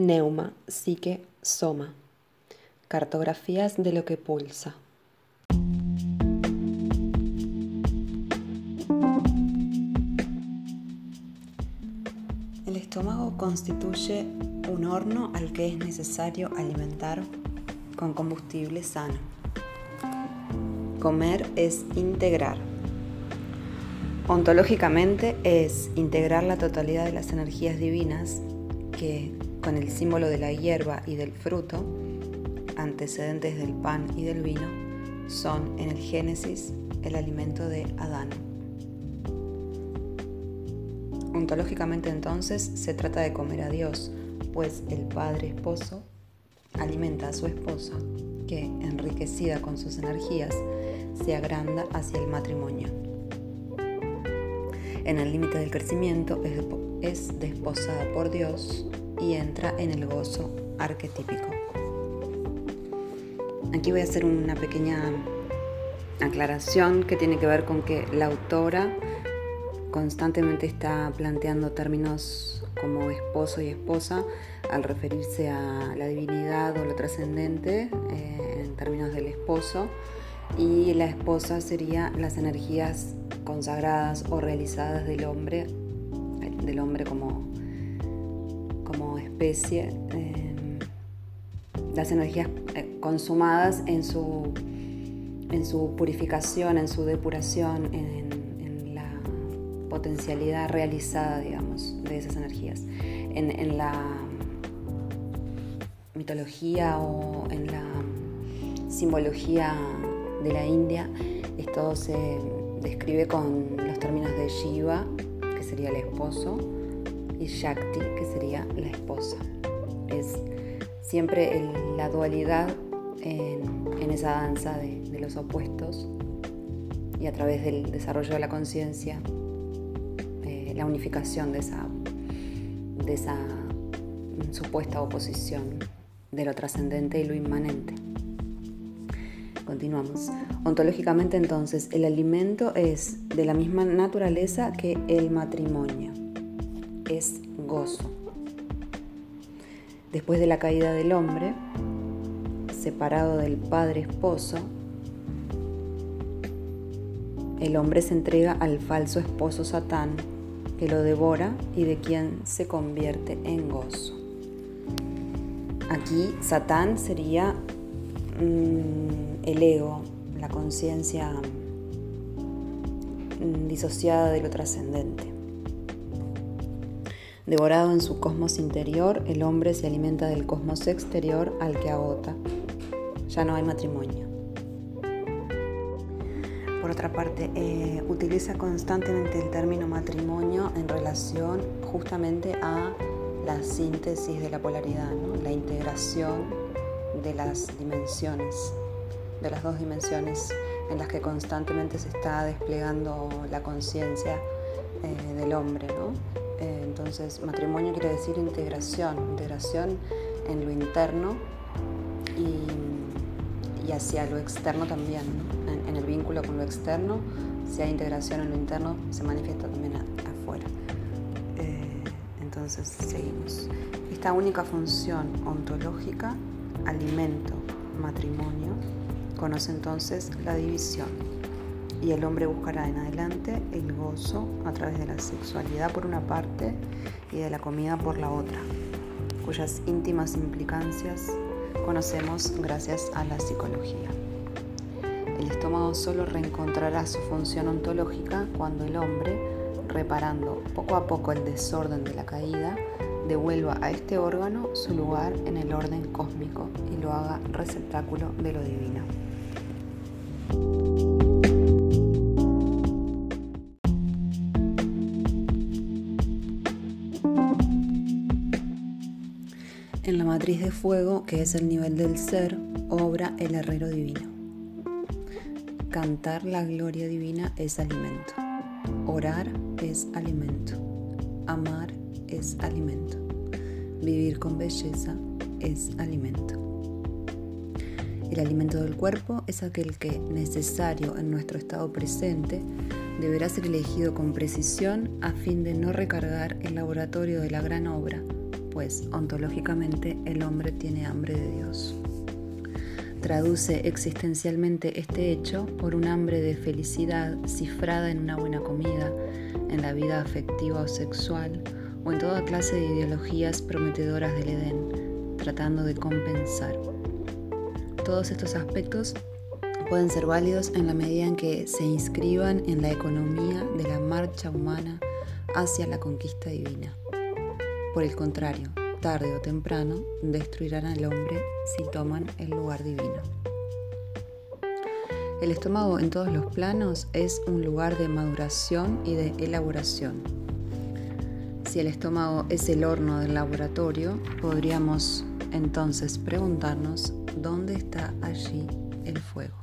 Neuma, Psique, Soma. Cartografías de lo que pulsa. El estómago constituye un horno al que es necesario alimentar con combustible sano. Comer es integrar. Ontológicamente es integrar la totalidad de las energías divinas que, con el símbolo de la hierba y del fruto, antecedentes del pan y del vino, son en el Génesis el alimento de Adán. Ontológicamente entonces se trata de comer a Dios, pues el Padre Esposo alimenta a su esposa, que, enriquecida con sus energías, se agranda hacia el matrimonio. En el límite del crecimiento es desposada por Dios y entra en el gozo arquetípico. Aquí voy a hacer una pequeña aclaración que tiene que ver con que la autora constantemente está planteando términos como esposo y esposa al referirse a la divinidad o lo trascendente eh, en términos del esposo y la esposa sería las energías consagradas o realizadas del hombre, del hombre como, como especie, eh, las energías eh, consumadas en su, en su purificación, en su depuración, en, la potencialidad realizada, digamos, de esas energías, en la mitología o en la simbología de la India, esto se describe con los términos de Shiva, que sería el esposo, y Shakti, que sería la esposa. Es siempre la dualidad en, esa danza de, los opuestos y a través del desarrollo de la conciencia, eh, la unificación de esa, de esa supuesta oposición de lo trascendente y lo inmanente. Continuamos. Ontológicamente entonces, el alimento es de la misma naturaleza que el matrimonio. Es gozo. Después de la caída del hombre, separado del padre esposo, el hombre se entrega al falso esposo Satán, que lo devora y de quien se convierte en gozo. Aquí Satán sería mm, el ego, la conciencia mm, disociada de lo trascendente. Devorado en su cosmos interior, el hombre se alimenta del cosmos exterior al que agota. Ya no hay matrimonio. Por otra parte, eh, utiliza constantemente el término matrimonio en relación justamente a la síntesis de la polaridad, la integración de las dimensiones, de las dos dimensiones en las que constantemente se está desplegando la conciencia eh, del hombre. Eh, entonces, matrimonio quiere decir integración, integración en lo interno y, hacia lo externo también, en, el vínculo con lo externo, si hay integración en lo interno, se manifiesta también afuera. Entonces seguimos. Esta única función ontológica, alimento, matrimonio, conoce entonces la división y el hombre buscará en adelante el gozo a través de la sexualidad por una parte y de la comida por la otra, cuyas íntimas implicancias conocemos gracias a la psicología. El estómago solo reencontrará su función ontológica cuando el hombre reparando poco a poco el desorden de la caída, devuelva a este órgano su lugar en el orden cósmico y lo haga receptáculo de lo divino. En la matriz de fuego, que es el nivel del ser, obra el herrero divino. Cantar la gloria divina es alimento. Orar es alimento. Amar es alimento. Vivir con belleza es alimento. El alimento del cuerpo es aquel que, necesario en nuestro estado presente, deberá ser elegido con precisión a fin de no recargar el laboratorio de la gran obra, pues ontológicamente el hombre tiene hambre de Dios. Traduce existencialmente este hecho por un hambre de felicidad cifrada en una buena comida, en la vida afectiva o sexual, o en toda clase de ideologías prometedoras del Edén, tratando de compensar. Todos estos aspectos pueden ser válidos en la medida en que se inscriban en la economía de la marcha humana hacia la conquista divina. Por el contrario, tarde o temprano destruirán al hombre si toman el lugar divino. El estómago en todos los planos es un lugar de maduración y de elaboración. Si el estómago es el horno del laboratorio, podríamos entonces preguntarnos dónde está allí el fuego.